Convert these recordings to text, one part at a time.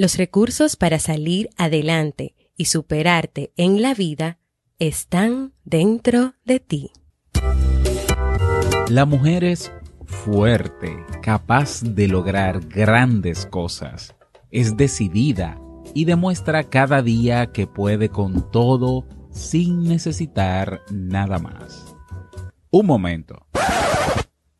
Los recursos para salir adelante y superarte en la vida están dentro de ti. La mujer es fuerte, capaz de lograr grandes cosas. Es decidida y demuestra cada día que puede con todo sin necesitar nada más. Un momento.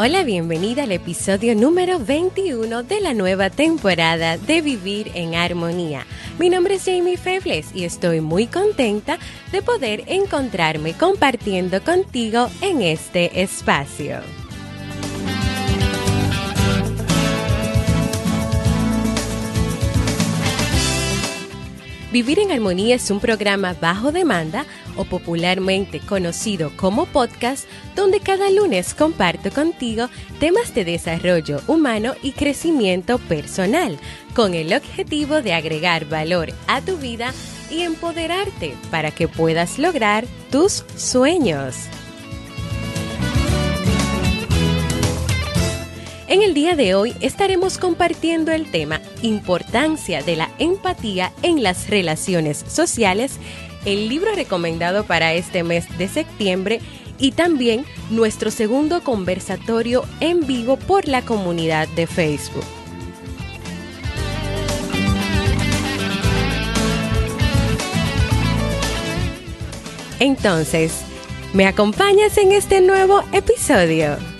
Hola, bienvenida al episodio número 21 de la nueva temporada de Vivir en Armonía. Mi nombre es Jamie Febles y estoy muy contenta de poder encontrarme compartiendo contigo en este espacio. Vivir en Armonía es un programa bajo demanda o popularmente conocido como podcast, donde cada lunes comparto contigo temas de desarrollo humano y crecimiento personal, con el objetivo de agregar valor a tu vida y empoderarte para que puedas lograr tus sueños. En el día de hoy estaremos compartiendo el tema Importancia de la empatía en las relaciones sociales, el libro recomendado para este mes de septiembre y también nuestro segundo conversatorio en vivo por la comunidad de Facebook. Entonces, ¿me acompañas en este nuevo episodio?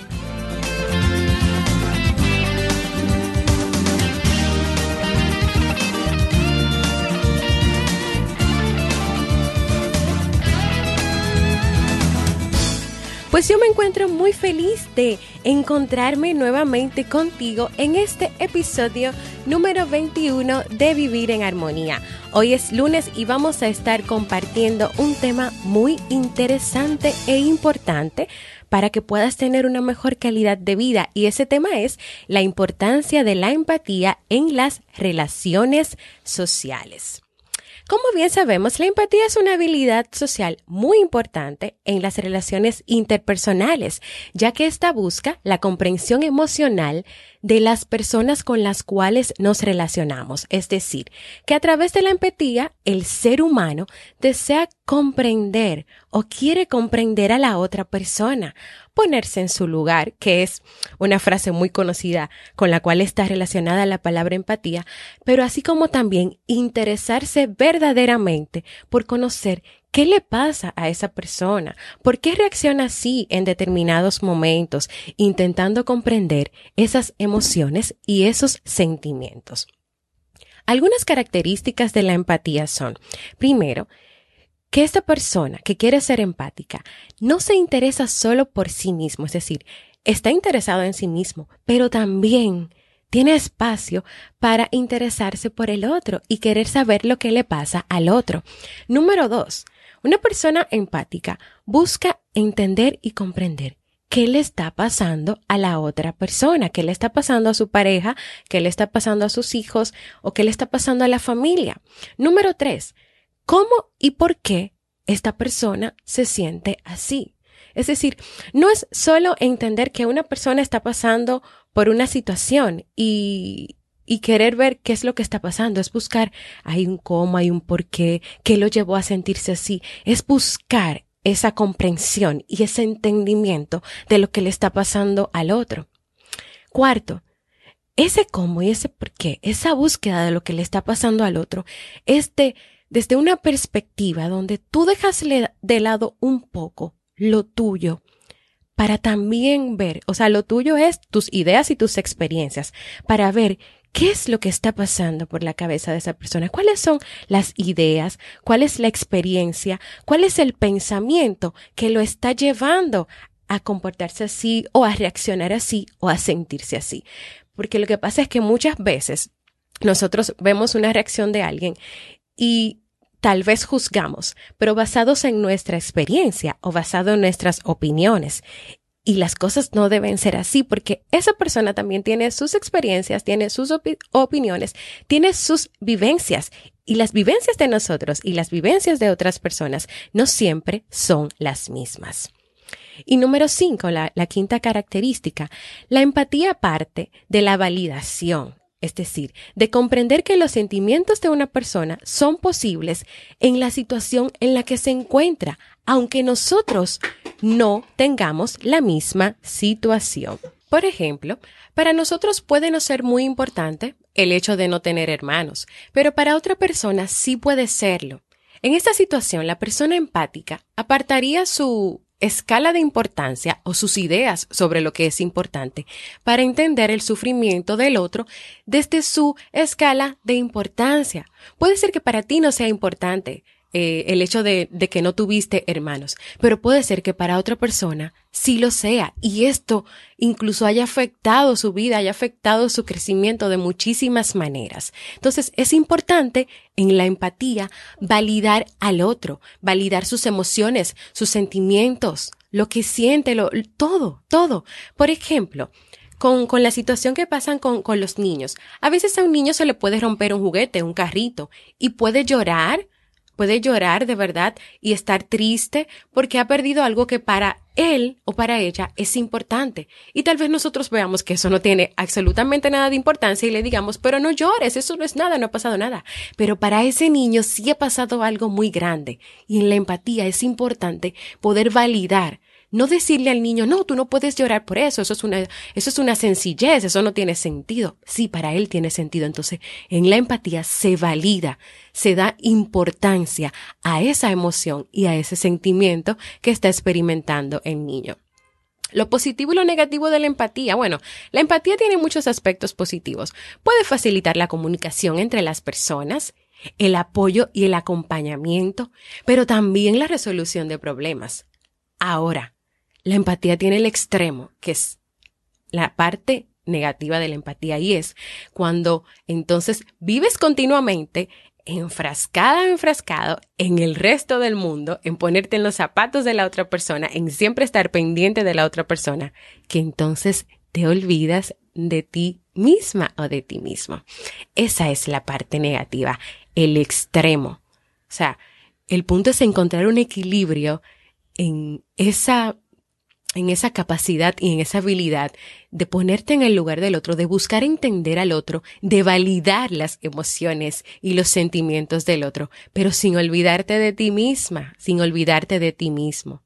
Pues yo me encuentro muy feliz de encontrarme nuevamente contigo en este episodio número 21 de Vivir en Armonía. Hoy es lunes y vamos a estar compartiendo un tema muy interesante e importante para que puedas tener una mejor calidad de vida y ese tema es la importancia de la empatía en las relaciones sociales. Como bien sabemos, la empatía es una habilidad social muy importante en las relaciones interpersonales, ya que esta busca la comprensión emocional de las personas con las cuales nos relacionamos. Es decir, que a través de la empatía, el ser humano desea comprender o quiere comprender a la otra persona, ponerse en su lugar, que es una frase muy conocida con la cual está relacionada la palabra empatía, pero así como también interesarse verdaderamente por conocer ¿Qué le pasa a esa persona? ¿Por qué reacciona así en determinados momentos, intentando comprender esas emociones y esos sentimientos? Algunas características de la empatía son, primero, que esta persona que quiere ser empática no se interesa solo por sí mismo, es decir, está interesado en sí mismo, pero también tiene espacio para interesarse por el otro y querer saber lo que le pasa al otro. Número dos, una persona empática busca entender y comprender qué le está pasando a la otra persona, qué le está pasando a su pareja, qué le está pasando a sus hijos o qué le está pasando a la familia. Número tres, cómo y por qué esta persona se siente así. Es decir, no es solo entender que una persona está pasando por una situación y, y querer ver qué es lo que está pasando, es buscar, hay un cómo, hay un por qué, qué lo llevó a sentirse así, es buscar esa comprensión y ese entendimiento de lo que le está pasando al otro. Cuarto, ese cómo y ese por qué, esa búsqueda de lo que le está pasando al otro, es de desde una perspectiva donde tú dejas de lado un poco lo tuyo para también ver, o sea, lo tuyo es tus ideas y tus experiencias, para ver qué es lo que está pasando por la cabeza de esa persona, cuáles son las ideas, cuál es la experiencia, cuál es el pensamiento que lo está llevando a comportarse así o a reaccionar así o a sentirse así. Porque lo que pasa es que muchas veces nosotros vemos una reacción de alguien y tal vez juzgamos, pero basados en nuestra experiencia o basado en nuestras opiniones. Y las cosas no deben ser así porque esa persona también tiene sus experiencias, tiene sus opiniones, tiene sus vivencias. Y las vivencias de nosotros y las vivencias de otras personas no siempre son las mismas. Y número cinco, la, quinta característica, la empatía parte de la validación es decir, de comprender que los sentimientos de una persona son posibles en la situación en la que se encuentra, aunque nosotros no tengamos la misma situación. Por ejemplo, para nosotros puede no ser muy importante el hecho de no tener hermanos, pero para otra persona sí puede serlo. En esta situación, la persona empática apartaría su escala de importancia o sus ideas sobre lo que es importante para entender el sufrimiento del otro desde su escala de importancia. Puede ser que para ti no sea importante, eh, el hecho de, de, que no tuviste hermanos, pero puede ser que para otra persona sí lo sea y esto incluso haya afectado su vida, haya afectado su crecimiento de muchísimas maneras. Entonces es importante en la empatía validar al otro, validar sus emociones, sus sentimientos, lo que siente, lo, todo, todo. Por ejemplo, con, con, la situación que pasan con, con los niños. A veces a un niño se le puede romper un juguete, un carrito, y puede llorar puede llorar de verdad y estar triste porque ha perdido algo que para él o para ella es importante. Y tal vez nosotros veamos que eso no tiene absolutamente nada de importancia y le digamos, pero no llores, eso no es nada, no ha pasado nada. Pero para ese niño sí ha pasado algo muy grande. Y en la empatía es importante poder validar no decirle al niño, no, tú no puedes llorar por eso, eso es una, eso es una sencillez, eso no tiene sentido. Sí, para él tiene sentido. Entonces, en la empatía se valida, se da importancia a esa emoción y a ese sentimiento que está experimentando el niño. Lo positivo y lo negativo de la empatía. Bueno, la empatía tiene muchos aspectos positivos. Puede facilitar la comunicación entre las personas, el apoyo y el acompañamiento, pero también la resolución de problemas. Ahora, la empatía tiene el extremo, que es la parte negativa de la empatía y es cuando entonces vives continuamente enfrascada enfrascado en el resto del mundo, en ponerte en los zapatos de la otra persona, en siempre estar pendiente de la otra persona, que entonces te olvidas de ti misma o de ti mismo. Esa es la parte negativa, el extremo. O sea, el punto es encontrar un equilibrio en esa en esa capacidad y en esa habilidad de ponerte en el lugar del otro, de buscar entender al otro, de validar las emociones y los sentimientos del otro, pero sin olvidarte de ti misma, sin olvidarte de ti mismo.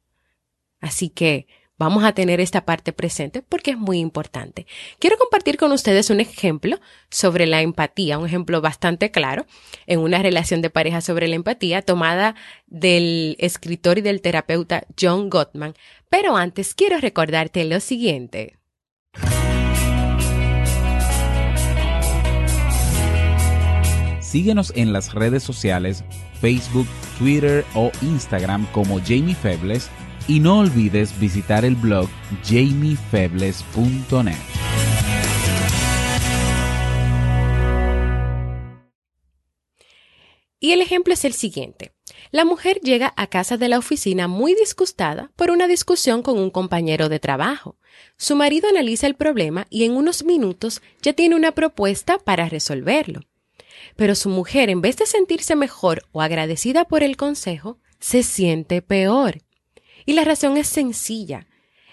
Así que vamos a tener esta parte presente porque es muy importante. Quiero compartir con ustedes un ejemplo sobre la empatía, un ejemplo bastante claro en una relación de pareja sobre la empatía tomada del escritor y del terapeuta John Gottman. Pero antes quiero recordarte lo siguiente. Síguenos en las redes sociales, Facebook, Twitter o Instagram como Jamie Febles y no olvides visitar el blog jamiefebles.net. Y el ejemplo es el siguiente. La mujer llega a casa de la oficina muy disgustada por una discusión con un compañero de trabajo. Su marido analiza el problema y en unos minutos ya tiene una propuesta para resolverlo. Pero su mujer, en vez de sentirse mejor o agradecida por el consejo, se siente peor. Y la razón es sencilla.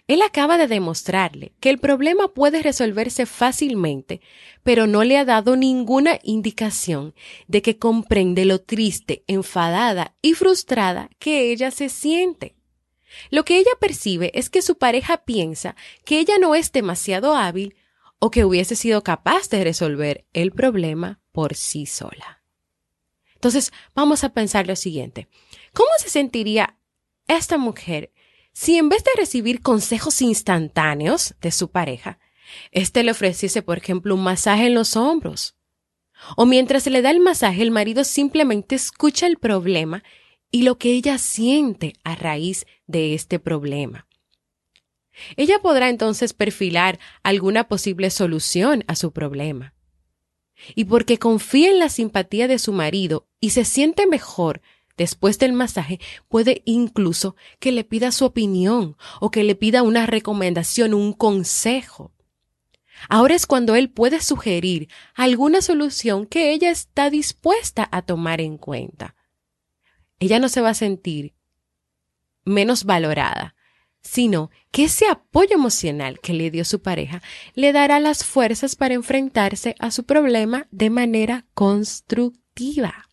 Él acaba de demostrarle que el problema puede resolverse fácilmente, pero no le ha dado ninguna indicación de que comprende lo triste, enfadada y frustrada que ella se siente. Lo que ella percibe es que su pareja piensa que ella no es demasiado hábil o que hubiese sido capaz de resolver el problema por sí sola. Entonces, vamos a pensar lo siguiente. ¿Cómo se sentiría esta mujer si en vez de recibir consejos instantáneos de su pareja, éste le ofreciese, por ejemplo, un masaje en los hombros? O mientras se le da el masaje, el marido simplemente escucha el problema y lo que ella siente a raíz de este problema. Ella podrá entonces perfilar alguna posible solución a su problema. Y porque confía en la simpatía de su marido y se siente mejor después del masaje, puede incluso que le pida su opinión o que le pida una recomendación, un consejo. Ahora es cuando él puede sugerir alguna solución que ella está dispuesta a tomar en cuenta. Ella no se va a sentir menos valorada, sino que ese apoyo emocional que le dio su pareja le dará las fuerzas para enfrentarse a su problema de manera constructiva.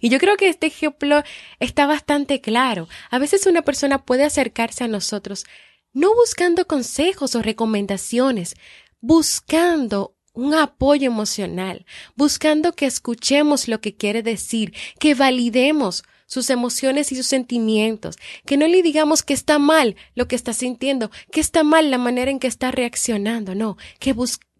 Y yo creo que este ejemplo está bastante claro. A veces una persona puede acercarse a nosotros no buscando consejos o recomendaciones, buscando un apoyo emocional, buscando que escuchemos lo que quiere decir, que validemos sus emociones y sus sentimientos, que no le digamos que está mal lo que está sintiendo, que está mal la manera en que está reaccionando, no, que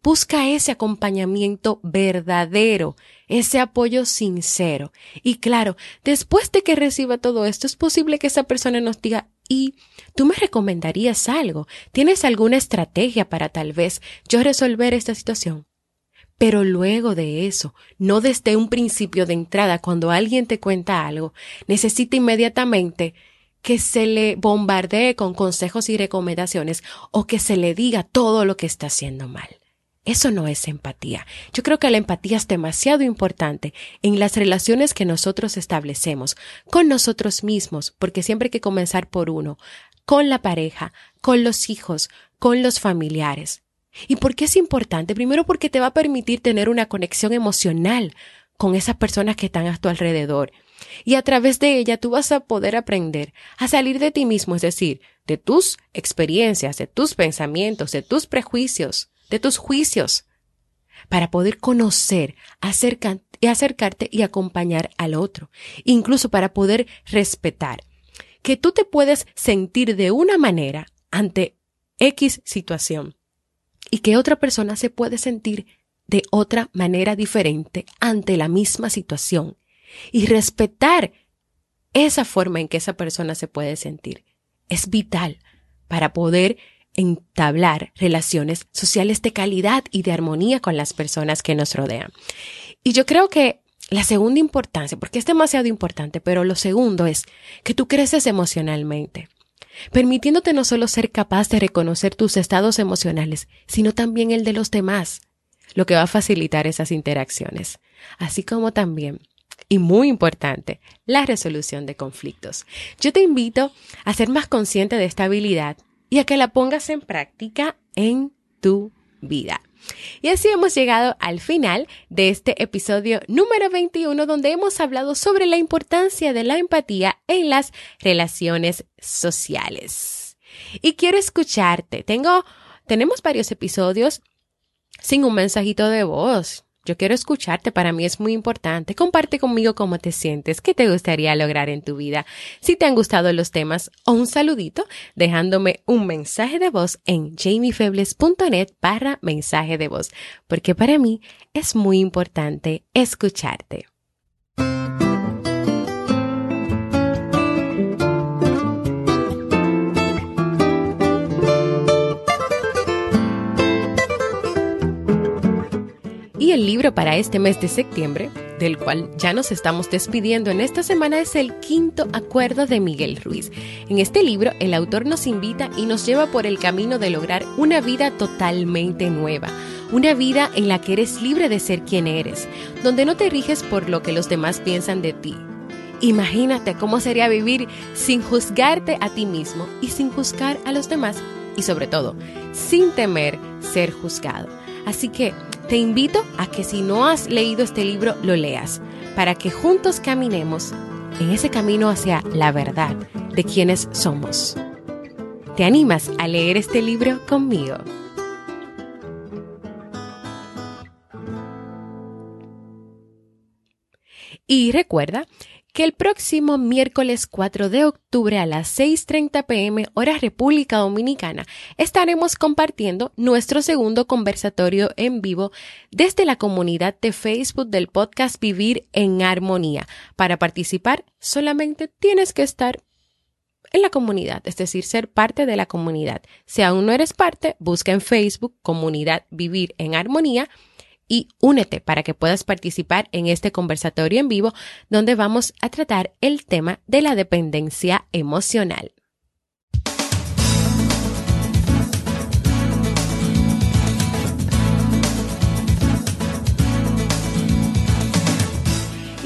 busca ese acompañamiento verdadero, ese apoyo sincero. Y claro, después de que reciba todo esto, es posible que esa persona nos diga, ¿y tú me recomendarías algo? ¿Tienes alguna estrategia para tal vez yo resolver esta situación? Pero luego de eso, no desde un principio de entrada, cuando alguien te cuenta algo, necesita inmediatamente que se le bombardee con consejos y recomendaciones o que se le diga todo lo que está haciendo mal. Eso no es empatía. Yo creo que la empatía es demasiado importante en las relaciones que nosotros establecemos con nosotros mismos, porque siempre hay que comenzar por uno, con la pareja, con los hijos, con los familiares. ¿Y por qué es importante? Primero porque te va a permitir tener una conexión emocional con esas personas que están a tu alrededor. Y a través de ella tú vas a poder aprender a salir de ti mismo, es decir, de tus experiencias, de tus pensamientos, de tus prejuicios, de tus juicios, para poder conocer, acercarte y acompañar al otro, incluso para poder respetar. Que tú te puedes sentir de una manera ante X situación y que otra persona se puede sentir de otra manera diferente ante la misma situación y respetar esa forma en que esa persona se puede sentir. Es vital para poder entablar relaciones sociales de calidad y de armonía con las personas que nos rodean. Y yo creo que la segunda importancia, porque es demasiado importante, pero lo segundo es que tú creces emocionalmente, permitiéndote no solo ser capaz de reconocer tus estados emocionales, sino también el de los demás, lo que va a facilitar esas interacciones, así como también y muy importante, la resolución de conflictos. Yo te invito a ser más consciente de esta habilidad y a que la pongas en práctica en tu vida. Y así hemos llegado al final de este episodio número 21 donde hemos hablado sobre la importancia de la empatía en las relaciones sociales. Y quiero escucharte. Tengo, tenemos varios episodios sin un mensajito de voz. Yo quiero escucharte, para mí es muy importante. Comparte conmigo cómo te sientes, qué te gustaría lograr en tu vida. Si te han gustado los temas o un saludito, dejándome un mensaje de voz en jamiefebles.net para mensaje de voz, porque para mí es muy importante escucharte. Para este mes de septiembre, del cual ya nos estamos despidiendo en esta semana, es El Quinto Acuerdo de Miguel Ruiz. En este libro, el autor nos invita y nos lleva por el camino de lograr una vida totalmente nueva. Una vida en la que eres libre de ser quien eres, donde no te riges por lo que los demás piensan de ti, Imagínate cómo sería vivir sin juzgarte a ti mismo y sin juzgar a los demás y sobre todo, sin temer ser juzgado. Así que te invito a que si no has leído este libro, lo leas, para que juntos caminemos en ese camino hacia la verdad de quienes somos. ¿Te animas a leer este libro conmigo? Y recuerda que el próximo miércoles 4 de octubre a las 6.30 pm hora República Dominicana estaremos compartiendo nuestro segundo conversatorio en vivo desde la comunidad de Facebook del podcast Vivir en Armonía. Para participar solamente tienes que estar en la comunidad, es decir, ser parte de la comunidad. Si aún no eres parte, busca en Facebook comunidad Vivir en Armonía y únete para que puedas participar en este conversatorio en vivo donde vamos a tratar el tema de la dependencia emocional.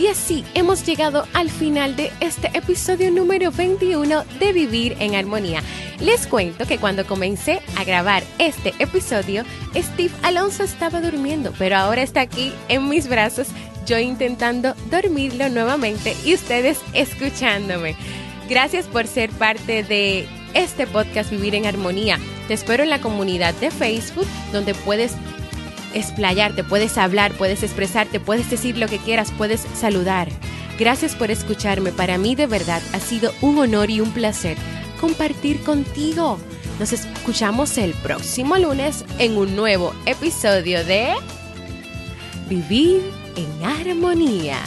Y así hemos llegado al final de este episodio número 21 de Vivir en Armonía. Les cuento que cuando comencé a grabar este episodio, Steve Alonso estaba durmiendo, pero ahora está aquí en mis brazos, yo intentando dormirlo nuevamente y ustedes escuchándome. Gracias por ser parte de este podcast Vivir en Armonía. Te espero en la comunidad de Facebook donde puedes explayarte, puedes hablar, puedes expresarte, puedes decir lo que quieras, puedes saludar. Gracias por escucharme. Para mí de verdad ha sido un honor y un placer compartir contigo. Nos escuchamos el próximo lunes en un nuevo episodio de Vivir en Armonía.